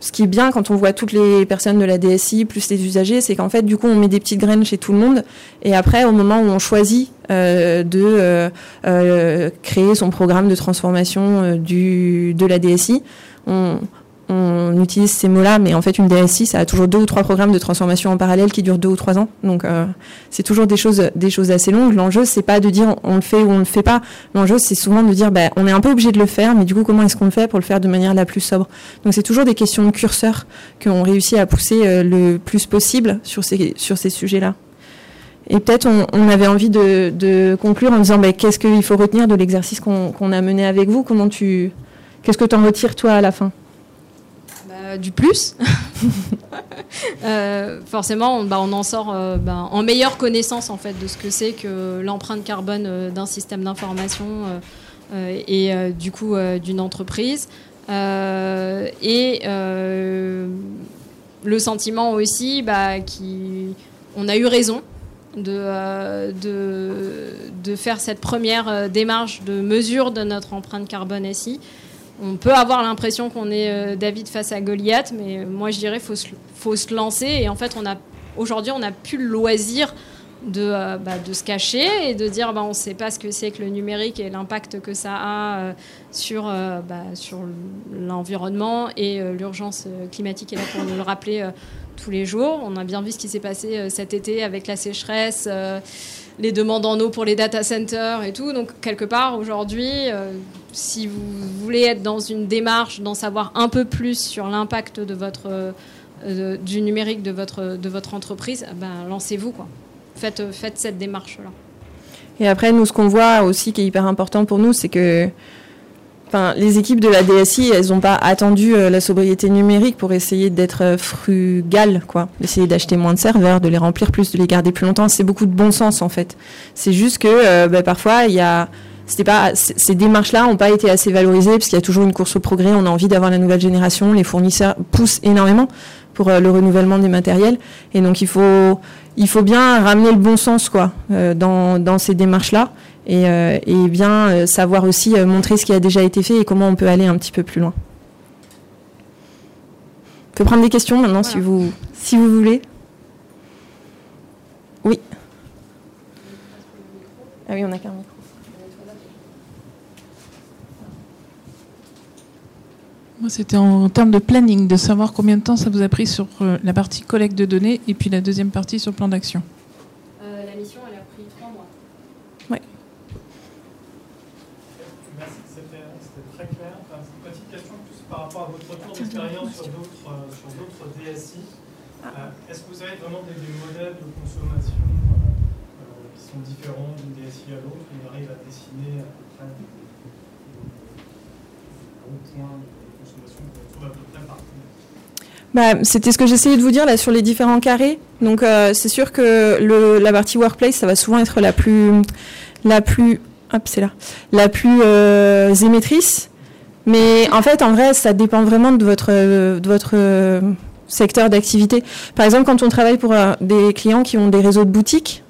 S1: ce qui est bien quand on voit toutes les personnes de la DSI plus les usagers, c'est qu'en fait, du coup, on met des petites graines chez tout le monde. Et après, au moment où on choisit euh, de euh, euh, créer son programme de transformation de la DSI, on, on utilise ces mots-là, mais en fait, une DSI, ça a toujours deux ou trois programmes de transformation en parallèle qui durent deux ou trois ans. Donc, euh, c'est toujours des choses, assez longues. L'enjeu, c'est pas de dire on le fait ou on le fait pas. L'enjeu, c'est souvent de dire, bah, on est un peu obligé de le faire, mais du coup, comment est-ce qu'on le fait pour le faire de manière la plus sobre? Donc, c'est toujours des questions de curseur qu'on réussit à pousser euh, le plus possible sur ces, sujets-là. Et peut-être on, avait envie de, conclure en disant, bah, qu'est-ce qu'il faut retenir de l'exercice qu'on a mené avec vous? Comment tu, qu'est-ce que tu en retires toi à la fin?
S2: Du plus. Euh, forcément, on, bah, on en sort euh, bah, en meilleure connaissance en fait de ce que c'est que l'empreinte carbone d'un système d'information et du coup d'une entreprise. et le sentiment aussi bah, qu'on a eu raison de, de, faire cette première démarche de mesure de notre empreinte carbone ici. On peut avoir l'impression qu'on est David face à Goliath, mais moi je dirais faut, faut, se lancer. Et en fait, on a, aujourd'hui, on n'a plus le loisir de, euh, bah, de se cacher et de dire bah, on ne sait pas ce que c'est que le numérique et l'impact que ça a euh, sur, euh, bah, sur l'environnement et l'urgence climatique est là pour nous le rappeler tous les jours. On a bien vu ce qui s'est passé cet été avec la sécheresse, les demandes en eau pour les data centers et tout. Donc quelque part aujourd'hui, si vous voulez être dans une démarche d'en savoir un peu plus sur l'impact votre du numérique de votre, entreprise, ben, lancez-vous. quoi faites, cette démarche-là.
S1: Et après, nous, ce qu'on voit aussi qui est hyper important pour nous, c'est que les équipes de la DSI, elles n'ont pas attendu euh, la sobriété numérique pour essayer d'être euh, frugales, quoi. D'essayer d'acheter moins de serveurs, de les remplir plus, de les garder plus longtemps. C'est beaucoup de bon sens, en fait. C'est juste que euh, bah, parfois, il y a c'était pas ces démarches-là n'ont pas été assez valorisées parce qu'il y a toujours une course au progrès. On a envie d'avoir la nouvelle génération. Les fournisseurs poussent énormément pour le renouvellement des matériels, et donc il faut il faut bien ramener le bon sens quoi euh, dans, dans ces démarches-là et, euh, et bien euh, savoir aussi montrer ce qui a déjà été fait et comment on peut aller un petit peu plus loin. On peut prendre des questions maintenant si, vous, si vous voulez. Oui. Ah oui, on a qu'un micro.
S3: Moi, c'était en, termes de planning, de savoir combien de temps ça vous a pris sur euh, la partie collecte de données et puis la deuxième partie sur plan d'action.
S2: Euh, la mission, elle a pris trois mois.
S3: Oui.
S4: Merci, c'était très clair. une petite question plus par rapport à votre retour d'expérience sur d'autres DSI. Ah. Euh, est-ce que vous avez vraiment des, modèles de consommation qui sont différents d'une DSI à l'autre On arrive à dessiner à peu près des, points
S1: bah, C'était ce que j'essayais de vous dire là sur les différents carrés. Donc euh, c'est sûr que la partie workplace, ça va souvent être la plus, la plus, hop, là, la plus euh, émettrice. Mais en fait, en vrai, ça dépend vraiment de votre, de votre euh, secteur d'activité. Par exemple, quand on travaille pour des clients qui ont des réseaux de boutiques,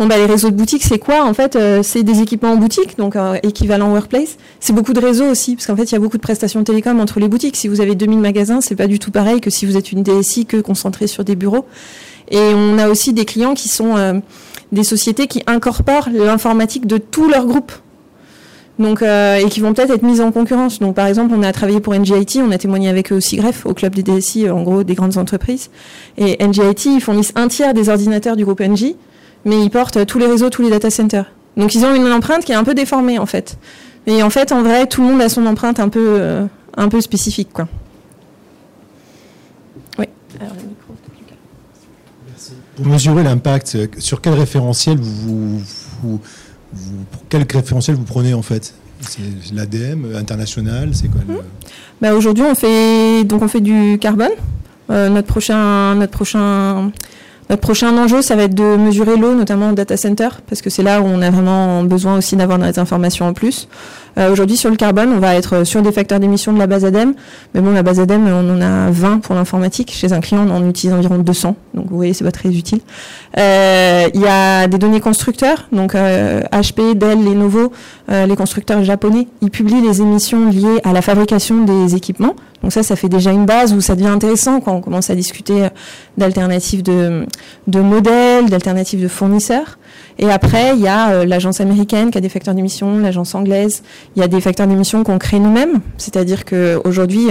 S1: Bon, bah, les réseaux de boutiques, c'est quoi? En fait, euh, c'est des équipements en boutique, donc euh, équivalent workplace. C'est beaucoup de réseaux aussi, parce qu'en fait, il y a beaucoup de prestations télécom entre les boutiques. Si vous avez 2000 magasins, c'est pas du tout pareil que si vous êtes une DSI que concentrée sur des bureaux. Et on a aussi des clients qui sont euh, des sociétés qui incorporent l'informatique de tout leur groupe. Donc, et qui vont peut-être être mises en concurrence. Par exemple, on a travaillé pour NGIT, on a témoigné avec eux aussi, greffe, au club des DSI, en gros, des grandes entreprises. Et NGIT, ils fournissent un tiers des ordinateurs du groupe NG mais ils portent tous les réseaux, tous les data centers. Donc ils ont une empreinte qui est un peu déformée en fait. Mais en fait, en vrai, tout le monde a son empreinte un peu, euh, un peu spécifique. Quoi. Oui. Alors, le micro.
S5: Merci. Pour mesurer l'impact, sur quel référentiel vous, vous, quel référentiel vous prenez en fait? C'est l'ADM international, c'est quoi le...
S1: bah Aujourd'hui, on fait donc on fait du carbone. Euh, notre prochain notre prochain notre prochain enjeu, ça va être de mesurer l'eau, notamment au data center, parce que c'est là où on a vraiment besoin aussi d'avoir des informations en plus. Euh, aujourd'hui, sur le carbone, on va être sur des facteurs d'émission de la base ADEME. Mais bon, la base ADEME, on en a 20 pour l'informatique. Chez un client, on en utilise environ 200. Donc, vous voyez, c'est pas très utile. Euh, il y a des données constructeurs. Donc, HP, euh, Dell, Lenovo, les constructeurs japonais, ils publient les émissions liées à la fabrication des équipements. Donc ça, ça fait déjà une base où ça devient intéressant quand on commence à discuter d'alternatives de, modèles, d'alternatives de fournisseurs. Et après, il y a euh, l'agence américaine qui a des facteurs d'émission, l'agence anglaise. Il y a des facteurs d'émission qu'on crée nous-mêmes. C'est-à-dire qu'aujourd'hui,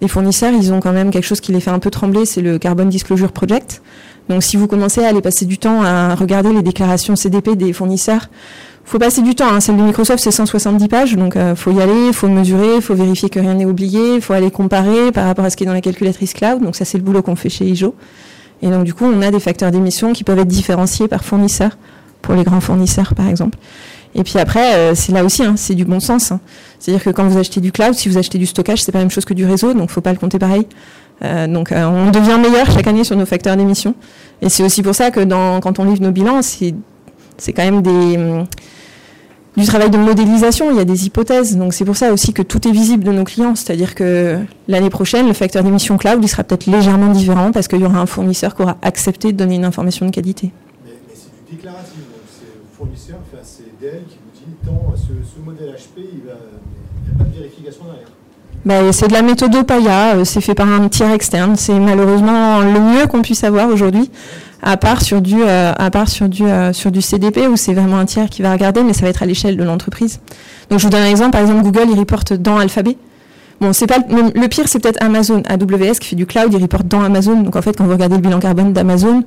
S1: les fournisseurs, ils ont quand même quelque chose qui les fait un peu trembler, c'est le Carbon Disclosure Project. Donc si vous commencez à aller passer du temps à regarder les déclarations CDP des fournisseurs, faut passer du temps. Hein. Celle de Microsoft, c'est 170 pages, donc euh, faut y aller, faut mesurer, faut vérifier que rien n'est oublié, faut aller comparer par rapport à ce qui est dans la calculatrice cloud. Donc ça, c'est le boulot qu'on fait chez IJO. Et donc du coup, on a des facteurs d'émission qui peuvent être différenciés par fournisseur pour les grands fournisseurs, par exemple. Et puis après, euh, c'est là aussi, hein, c'est du bon sens. Hein. C'est-à-dire que quand vous achetez du cloud, si vous achetez du stockage, c'est pas la même chose que du réseau, donc faut pas le compter pareil. Euh, donc euh, on devient meilleur chaque année sur nos facteurs d'émission. Et c'est aussi pour ça que dans, quand on livre nos bilans, c'est, quand même des, du travail de modélisation, il y a des hypothèses. Donc c'est pour ça aussi que tout est visible de nos clients. C'est-à-dire que l'année prochaine, le facteur d'émission cloud, il sera peut-être légèrement différent parce qu'il y aura un fournisseur qui aura accepté de donner une information de qualité.
S5: Mais, c'est du déclaratif. Donc c'est le fournisseur, enfin, c'est Dell qui vous dit, tant ce, modèle HP, il n'y a pas de vérification derrière.
S1: Bah, c'est de la méthode Paya, euh, c'est fait par un tiers externe. C'est malheureusement le mieux qu'on puisse avoir aujourd'hui à part sur du, euh, euh, CDP où c'est vraiment un tiers qui va regarder, mais ça va être à l'échelle de l'entreprise. Donc je vous donne un exemple. Par exemple, Google, il reporte dans Alphabet. Bon, c'est pas le, pire, c'est peut-être Amazon, AWS qui fait du cloud, il reporte dans Amazon. Donc en fait, quand vous regardez le bilan carbone d'Amazon,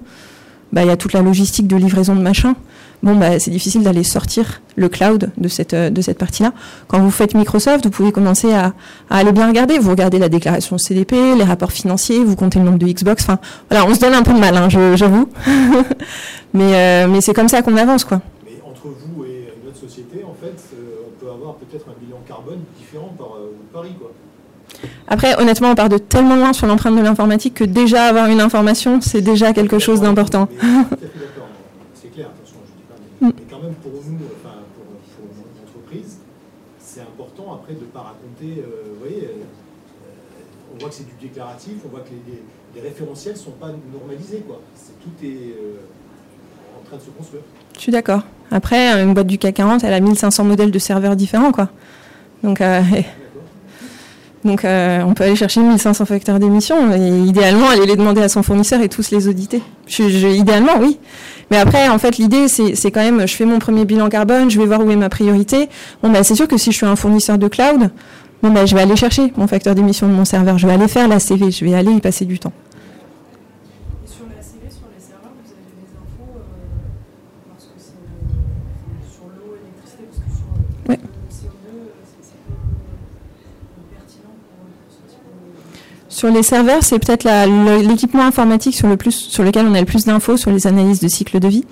S1: bah il y a toute la logistique de livraison de machin bon, bah, c'est difficile d'aller sortir le cloud de cette, euh, de cette partie-là. Quand vous faites Microsoft, vous pouvez commencer à, à, aller bien regarder. Vous regardez la déclaration CDP, les rapports financiers, vous comptez le nombre de Xbox. Enfin, voilà, on se donne un peu de mal, hein, j'avoue. mais euh, mais c'est comme ça qu'on avance, quoi.
S5: Mais entre vous et une autre société, en fait, euh, on peut avoir peut-être un bilan carbone différent par Paris, quoi.
S1: Après, honnêtement, on part de tellement loin sur l'empreinte de l'informatique que déjà avoir une information, c'est déjà quelque chose d'important.
S5: Mm. Mais quand même, pour nous, enfin, pour, pour entreprise, c'est important après de ne pas raconter. Euh, vous voyez, euh, on voit que c'est du on voit que les, référentiels ne sont pas normalisés. Quoi. tout est euh, en train de se construire.
S1: Je suis d'accord. Après, une boîte du CAC 40, elle a 1500 modèles de serveurs différents. Quoi. Donc, donc on peut aller chercher 1500 facteurs d'émission idéalement aller les demander à son fournisseur et tous les auditer. Idéalement, oui. Mais après, en fait, l'idée, c'est quand même, je fais mon premier bilan carbone, je vais voir où est ma priorité. Bon, bah, c'est sûr que si je suis un fournisseur de cloud, bon, bah, je vais aller chercher mon facteur d'émission de mon serveur, je vais aller faire la CV, je vais aller y passer du temps. Sur les serveurs, c'est peut-être l'équipement informatique sur, le plus, sur lequel on a le plus d'infos sur les analyses de cycle de vie.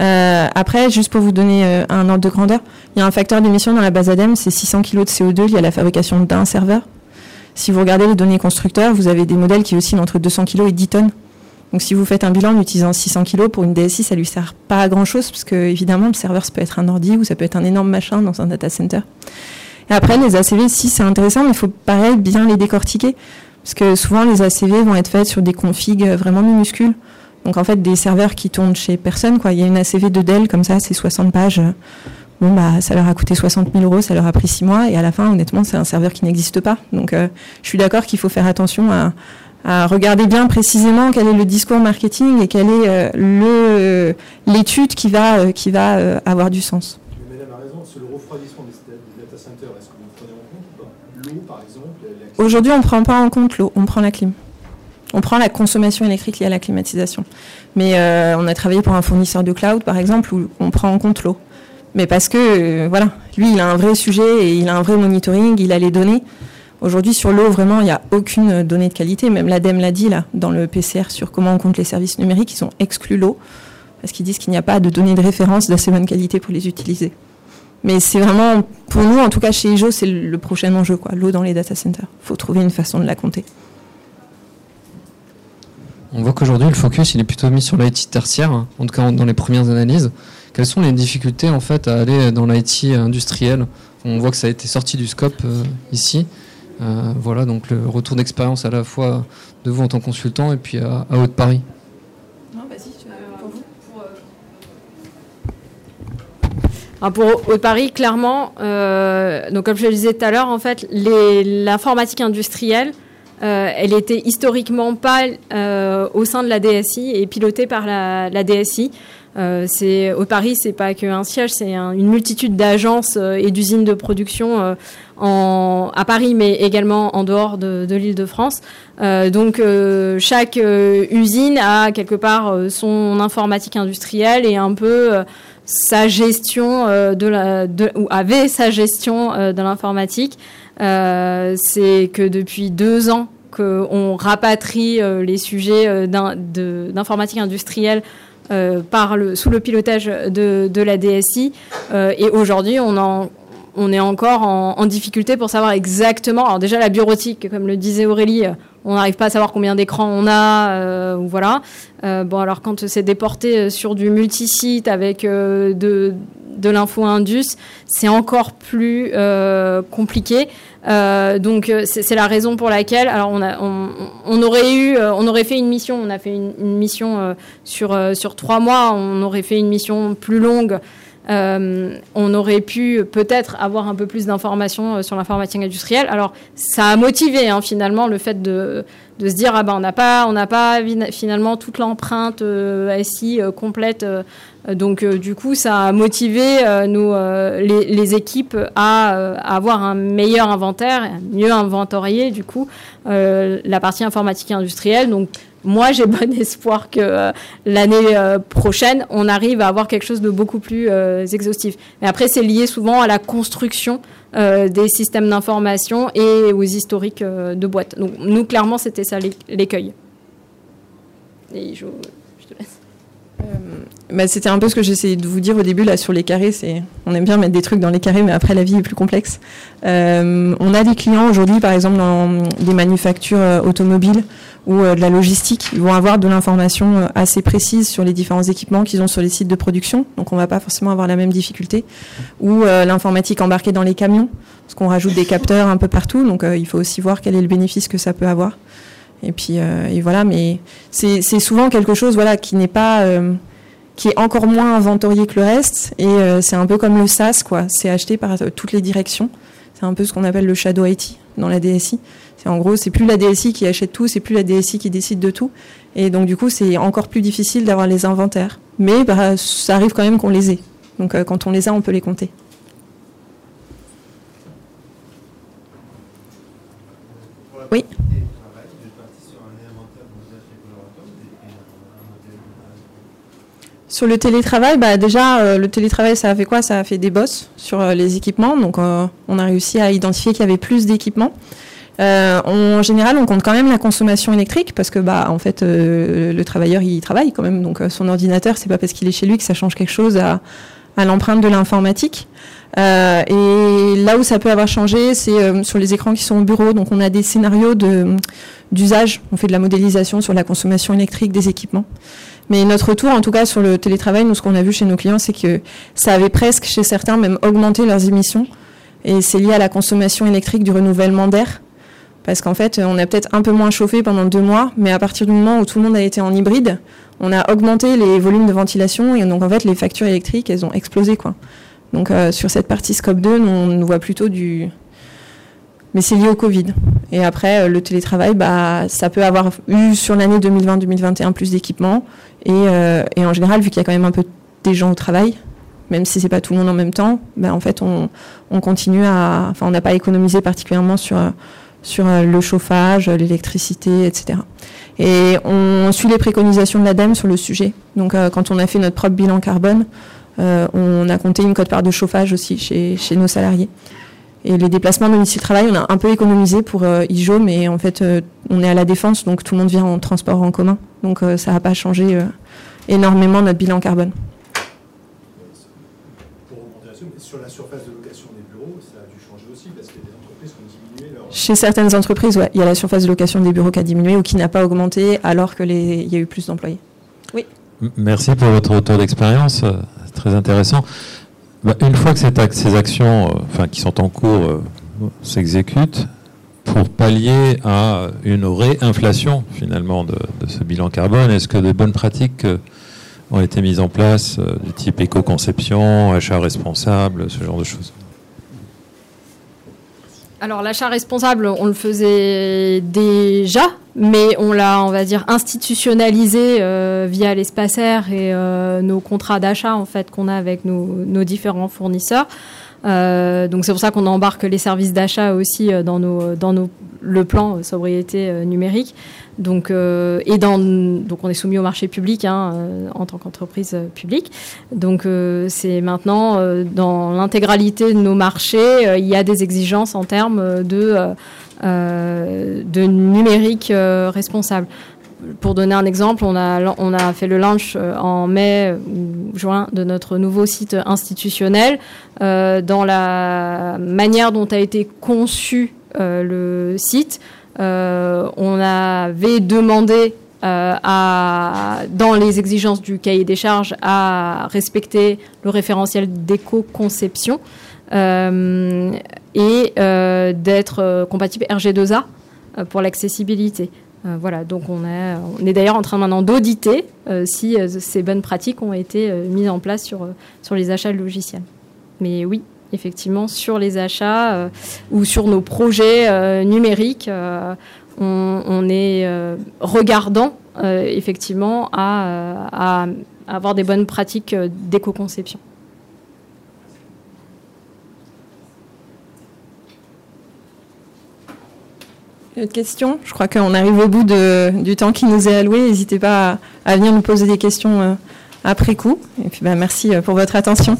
S1: Euh, après, juste pour vous donner euh, un ordre de grandeur, il y a un facteur d'émission dans la base ADEME, c'est 600 kg de CO2 lié à la fabrication d'un serveur. Si vous regardez les données constructeurs, vous avez des modèles qui oscillent entre 200 kg et 10 tonnes. Donc si vous faites un bilan en utilisant 600 kg pour une DSI, ça lui sert pas à grand chose parce que évidemment le serveur ça peut être un ordi ou ça peut être un énorme machin dans un data center. Et après les ACV, si c'est intéressant, mais il faut pareil bien les décortiquer. Parce que souvent, les ACV vont être faites sur des configs vraiment minuscules. Donc, en fait, des serveurs qui tournent chez personne, quoi. Il y a une ACV de Dell, comme ça, c'est 60 pages. Bon, bah, ça leur a coûté 60 000 euros, ça leur a pris 6 mois. Et à la fin, honnêtement, c'est un serveur qui n'existe pas. Donc, euh, je suis d'accord qu'il faut faire attention à, à, regarder bien précisément quel est le discours marketing et quelle est euh, le, l'étude qui va, euh, qui va avoir du sens.
S5: madame a raison, c'est le refroidissement des, data centers. Est-ce que vous prenez en compte L'eau, par exemple
S1: Aujourd'hui, on ne prend pas en compte l'eau, on prend la clim. On prend la consommation électrique liée à la climatisation. Mais euh, on a travaillé pour un fournisseur de cloud, par exemple, où on prend en compte l'eau. Mais parce que, euh, voilà, lui, il a un vrai sujet et il a un vrai monitoring, il a les données. Aujourd'hui, sur l'eau, vraiment, il n'y a aucune donnée de qualité. Même l'ADEME l'a dit, là, dans le PCR, sur comment on compte les services numériques, ils ont exclu l'eau, parce qu'ils disent qu'il n'y a pas de données de référence d'assez bonne qualité pour les utiliser. Mais c'est vraiment, pour nous, en tout cas chez IJO, c'est le prochain enjeu, quoi. L'eau dans les data centers. Il faut trouver une façon de la compter.
S6: On voit qu'aujourd'hui, le focus, il est plutôt mis sur l'IT tertiaire, hein, en tout cas dans les premières analyses. Quelles sont les difficultés, en fait, à aller dans l'IT industriel? On voit que ça a été sorti du scope euh, ici. Euh, voilà, donc le retour d'expérience à la fois de vous en tant que consultant et puis à, à Haute-Paris.
S2: pour Haute-Paris, clairement, euh, donc comme je le disais tout à l'heure, en fait, l'informatique industrielle, euh, elle était historiquement pas euh, au sein de la DSI et pilotée par la, DSI. Euh, au Paris, c'est pas qu'un siège, c'est une multitude d'agences et d'usines de production à Paris, mais également en dehors de, de l'Île-de-France. donc chaque usine a quelque part son informatique industrielle et un peu sa gestion de la, ou avait sa gestion de l'informatique. c'est que depuis deux ans qu'on rapatrie les sujets d'informatique industrielle euh, par le, sous le pilotage de, de la DSI. Euh, et aujourd'hui, on en on est encore en, difficulté pour savoir exactement. Alors déjà la bureautique, comme le disait Aurélie, on n'arrive pas à savoir combien d'écrans on a, euh, voilà. Euh, bon alors quand c'est déporté sur du multisite avec euh, de de l'info indus, c'est encore plus compliqué. donc c'est la raison pour laquelle, alors on, aurait fait une mission, on a fait une, une mission sur sur trois mois, on aurait fait une mission plus longue euh, on aurait pu peut-être avoir un peu plus d'informations euh, sur l'informatique industrielle. Alors, ça a motivé hein, finalement le fait de, se dire ah ben on n'a pas finalement toute l'empreinte euh, SI complète. donc du coup, ça a motivé les, équipes à, avoir un meilleur inventaire, mieux inventorier du coup la partie informatique industrielle. Moi, j'ai bon espoir que euh, l'année euh, prochaine, on arrive à avoir quelque chose de beaucoup plus euh, exhaustif. Mais après, c'est lié souvent à la construction des systèmes d'information et aux historiques de boîtes. Donc, nous, clairement, c'était ça l'écueil. Et je, te laisse.
S1: Bah, c'était un peu ce que j'essayais de vous dire au début là sur les carrés. C'est, on aime bien mettre des trucs dans les carrés, mais après la vie est plus complexe. on a des clients aujourd'hui, par exemple dans des manufactures automobiles, ou euh, de la logistique. Ils vont avoir de l'information euh, assez précise sur les différents équipements qu'ils ont sur les sites de production, donc on va pas forcément avoir la même difficulté. Ou euh, l'informatique embarquée dans les camions, parce qu'on rajoute des capteurs un peu partout, donc il faut aussi voir quel est le bénéfice que ça peut avoir. Et puis et voilà, mais c'est souvent quelque chose voilà qui n'est pas qui est encore moins inventorié que le reste, et c'est un peu comme le SaaS quoi. C'est acheté par toutes les directions. C'est un peu ce qu'on appelle le shadow IT dans la DSI en gros, c'est plus la DSI qui achète tout, c'est plus la DSI qui décide de tout. Et donc, du coup, c'est encore plus difficile d'avoir les inventaires. Mais bah, ça arrive quand même qu'on les ait. Donc, euh, quand on les a, on peut les compter. Oui. Sur le télétravail, bah déjà, euh, le télétravail, ça a fait quoi? Ça a fait des bosses sur euh, les équipements. Donc, on a réussi à identifier qu'il y avait plus d'équipements. Euh, en général, on compte quand même la consommation électrique parce que, bah, en fait, euh, le travailleur il travaille quand même, donc euh, son ordinateur, c'est pas parce qu'il est chez lui que ça change quelque chose à, l'empreinte de l'informatique. Euh, et là où ça peut avoir changé, c'est sur les écrans qui sont au bureau. Donc, on a des scénarios d'usage. On fait de la modélisation sur la consommation électrique des équipements. Mais notre retour, en tout cas sur le télétravail, nous ce qu'on a vu chez nos clients, c'est que ça avait presque, chez certains, même augmenté leurs émissions. Et c'est lié à la consommation électrique du renouvellement d'air parce qu'en fait, on a peut-être un peu moins chauffé pendant deux mois, mais à partir du moment où tout le monde a été en hybride, on a augmenté les volumes de ventilation et donc en fait, les factures électriques, elles ont explosé quoi. Donc euh, sur cette partie scope 2, on voit plutôt du mais c'est lié au Covid. Et après, euh, le télétravail, bah, ça peut avoir eu sur l'année 2020-2021 plus d'équipements. Et, euh, et, en général, vu qu'il y a quand même un peu des gens au travail, même si c'est pas tout le monde en même temps, bah, en fait, on, on continue à, enfin, on n'a pas économisé particulièrement sur sur euh, le chauffage, l'électricité, etc. Et on suit les préconisations de l'ADEME sur le sujet. Donc euh, quand on a fait notre propre bilan carbone, euh, on a compté une cote-part de chauffage aussi chez, chez nos salariés. Et les déplacements domicile-travail, on a un peu économisé pour IJO, mais en fait, on est à la défense, donc tout le monde vient en transport en commun. Donc ça n'a pas changé énormément notre bilan carbone.
S5: Pour sur la surface de location des bureaux, ça a dû changer aussi, parce que
S1: chez certaines entreprises, il y a la surface de location des bureaux qui a diminué ou qui n'a pas augmenté alors qu'il y a eu plus d'employés. Oui.
S7: Merci pour votre retour d'expérience, c'est euh, très intéressant. Bah, une fois que ces actions euh, enfin, qui sont en cours euh, s'exécutent, pour pallier à une réinflation finalement de, ce bilan carbone, est-ce que de bonnes pratiques ont été mises en place, du type éco-conception, achat responsable, ce genre de choses?
S2: Alors l'achat responsable, on le faisait déjà, mais on l'a, on va dire, institutionnalisé euh, via l'espace air et euh, nos contrats d'achat en fait qu'on a avec nos, différents fournisseurs. Euh, donc c'est pour ça qu'on embarque les services d'achat aussi dans nos dans nos le plan sobriété numérique. Donc, euh, et dans, donc on est soumis au marché public hein, euh, en tant qu'entreprise euh, publique. Donc c'est maintenant dans l'intégralité de nos marchés, il y a des exigences en termes de, de numérique responsable. Pour donner un exemple, on a, on a fait le launch en mai ou juin de notre nouveau site institutionnel. dans la manière dont a été conçu le site, euh, on avait demandé à, dans les exigences du cahier des charges, à respecter le référentiel d'éco-conception et d'être compatible RG2A pour l'accessibilité. voilà, donc on est, on est d'ailleurs en train maintenant d'auditer si ces bonnes pratiques ont été mises en place sur, sur les achats logiciels. Mais oui, effectivement, sur les achats ou sur nos projets numériques, on, est regardant effectivement à, avoir des bonnes pratiques d'éco-conception.
S1: Une autre question Je crois qu'on arrive au bout du temps qui nous est alloué. N'hésitez pas à, venir nous poser des questions après coup. Et puis bah, merci pour votre attention.